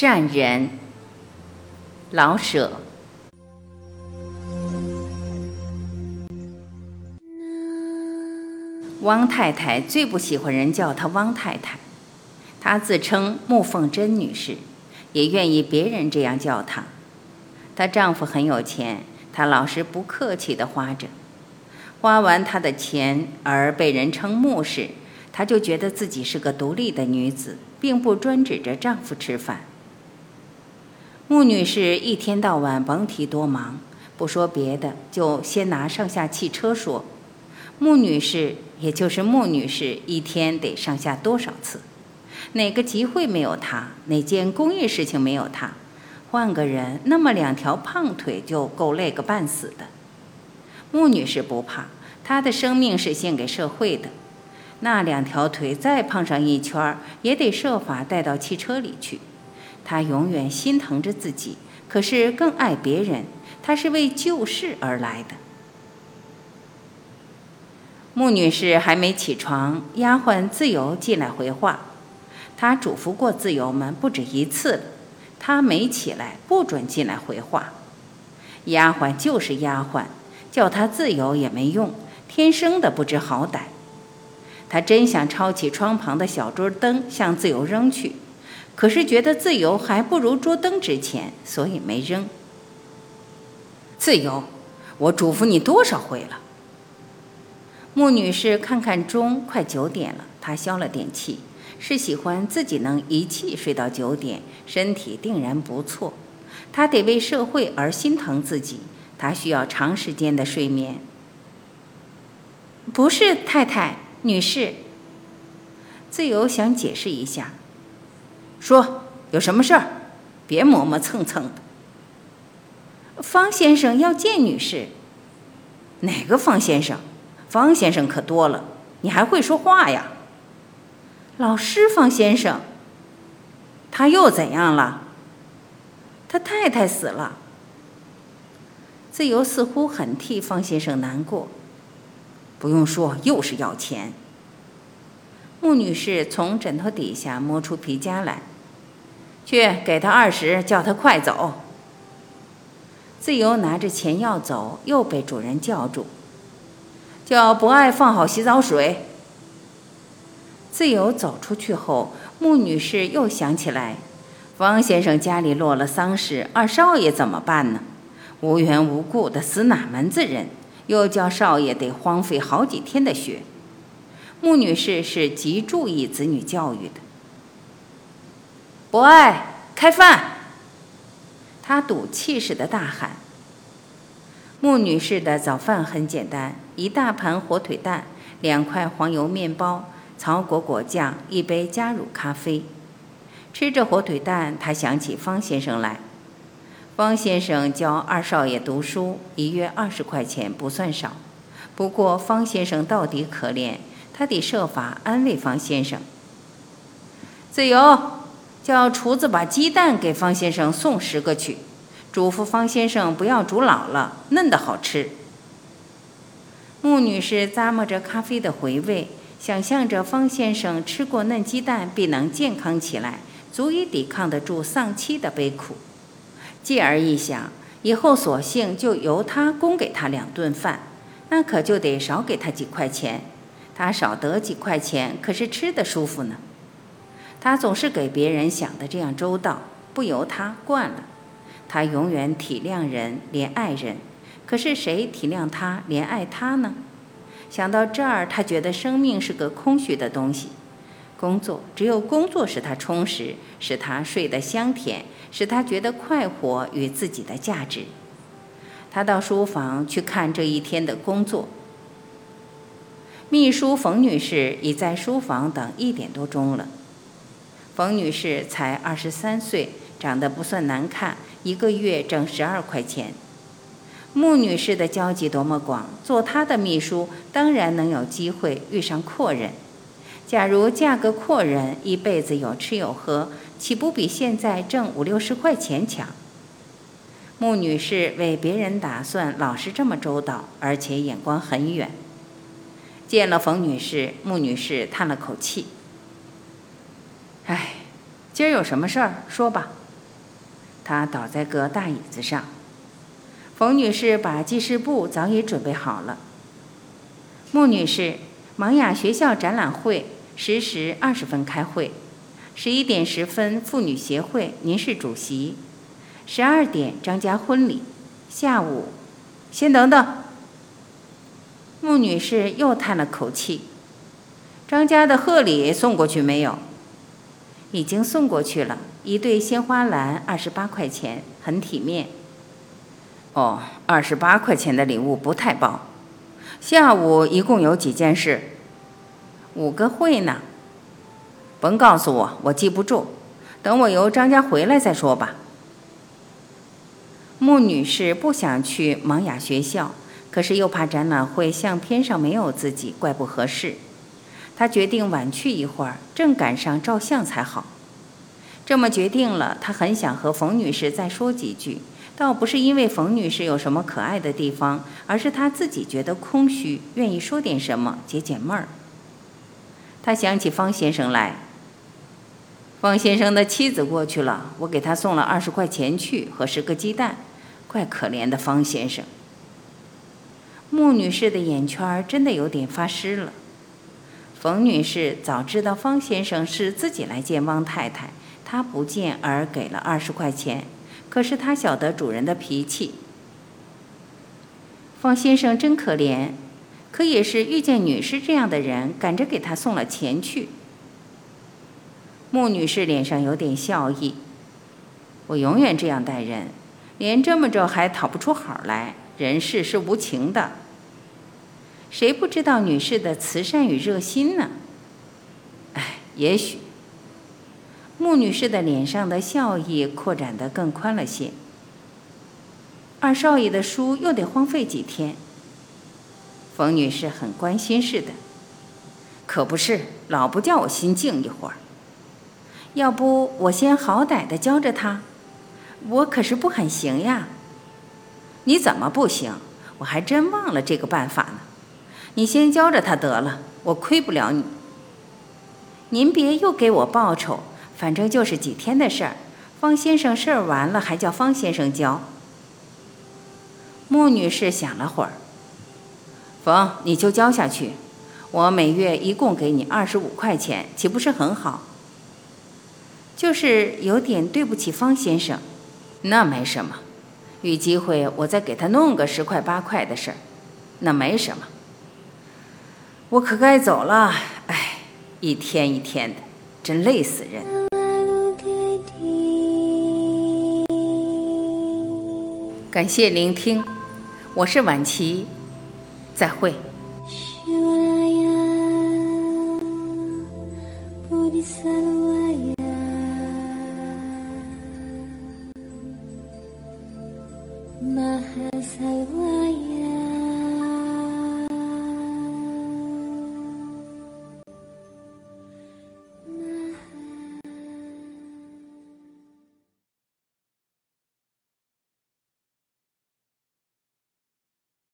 善人，老舍。汪太太最不喜欢人叫她汪太太，她自称穆凤珍女士，也愿意别人这样叫她。她丈夫很有钱，她老是不客气地花着，花完她的钱而被人称穆氏，她就觉得自己是个独立的女子，并不专指着丈夫吃饭。穆女士一天到晚甭提多忙，不说别的，就先拿上下汽车说。穆女士，也就是穆女士，一天得上下多少次？哪个集会没有她？哪件公益事情没有她？换个人，那么两条胖腿就够累个半死的。穆女士不怕，她的生命是献给社会的。那两条腿再胖上一圈儿，也得设法带到汽车里去。她永远心疼着自己，可是更爱别人。她是为救世而来的。穆女士还没起床，丫鬟自由进来回话。她嘱咐过自由们不止一次了，她没起来，不准进来回话。丫鬟就是丫鬟，叫她自由也没用，天生的不知好歹。她真想抄起窗旁的小桌灯向自由扔去，可是觉得自由还不如桌灯值钱，所以没扔。自由，我嘱咐你多少回了？穆女士看看钟，快九点了。她消了点气，是喜欢自己能一气睡到九点，身体定然不错。她得为社会而心疼自己，她需要长时间的睡眠。不是太太，女士。自由想解释一下，说有什么事儿，别磨磨蹭蹭的。方先生要见女士。哪个方先生？方先生可多了，你还会说话呀？老师方先生，他又怎样了？他太太死了。自由似乎很替方先生难过。不用说，又是要钱。穆女士从枕头底下摸出皮夹来，去给他二十，叫他快走。自由拿着钱要走，又被主人叫住。叫不爱放好洗澡水。自由走出去后，穆女士又想起来，方先生家里落了丧事，二少爷怎么办呢？无缘无故的死哪门子人？又叫少爷得荒废好几天的学。穆女士是极注意子女教育的。博爱开饭，她赌气似的大喊。穆女士的早饭很简单：一大盘火腿蛋，两块黄油面包，草果果酱，一杯加乳咖啡。吃着火腿蛋，她想起方先生来。方先生教二少爷读书，一月二十块钱不算少。不过方先生到底可怜，他得设法安慰方先生。自由，叫厨子把鸡蛋给方先生送十个去。嘱咐方先生不要煮老了，嫩的好吃。穆女士咂摸着咖啡的回味，想象着方先生吃过嫩鸡蛋必能健康起来，足以抵抗得住丧妻的悲苦。继而一想，以后索性就由他供给他两顿饭，那可就得少给他几块钱。他少得几块钱，可是吃得舒服呢。他总是给别人想的这样周到，不由他惯了。他永远体谅人，怜爱人，可是谁体谅他，怜爱他呢？想到这儿，他觉得生命是个空虚的东西。工作只有工作使他充实，使他睡得香甜，使他觉得快活与自己的价值。他到书房去看这一天的工作。秘书冯女士已在书房等一点多钟了。冯女士才二十三岁，长得不算难看。一个月挣十二块钱，穆女士的交际多么广，做她的秘书当然能有机会遇上阔人。假如嫁个阔人，一辈子有吃有喝，岂不比现在挣五六十块钱强？穆女士为别人打算，老是这么周到，而且眼光很远。见了冯女士，穆女士叹了口气：“哎，今儿有什么事儿？说吧。”他倒在个大椅子上。冯女士把记事簿早已准备好了。穆女士，盲雅学校展览会十时二十分开会，十一点十分妇女协会您是主席，十二点张家婚礼，下午。先等等。穆女士又叹了口气。张家的贺礼送过去没有？已经送过去了，一对鲜花篮，二十八块钱，很体面。哦，二十八块钱的礼物不太包。下午一共有几件事？五个会呢。甭告诉我，我记不住。等我由张家回来再说吧。穆女士不想去盲雅学校，可是又怕展览会相片上没有自己，怪不合适。他决定晚去一会儿，正赶上照相才好。这么决定了，他很想和冯女士再说几句。倒不是因为冯女士有什么可爱的地方，而是她自己觉得空虚，愿意说点什么解解闷儿。他想起方先生来，方先生的妻子过去了，我给他送了二十块钱去和十个鸡蛋，怪可怜的方先生。穆女士的眼圈真的有点发湿了。冯女士早知道方先生是自己来见汪太太，她不见而给了二十块钱。可是她晓得主人的脾气。方先生真可怜，可也是遇见女士这样的人，赶着给他送了钱去。穆女士脸上有点笑意。我永远这样待人，连这么着还讨不出好来。人世是无情的，谁不知道女士的慈善与热心呢？哎，也许。穆女士的脸上的笑意扩展得更宽了些。二少爷的书又得荒废几天。冯女士很关心似的，可不是，老不叫我心静一会儿。要不我先好歹的教着他，我可是不很行呀。你怎么不行？我还真忘了这个办法呢。你先教着他得了，我亏不了你。您别又给我报酬。反正就是几天的事儿，方先生事儿完了还叫方先生教。穆女士想了会儿，冯，你就教下去，我每月一共给你二十五块钱，岂不是很好？就是有点对不起方先生，那没什么，有机会我再给他弄个十块八块的事儿，那没什么。我可该走了，哎，一天一天的，真累死人。感谢聆听，我是晚琪，再会。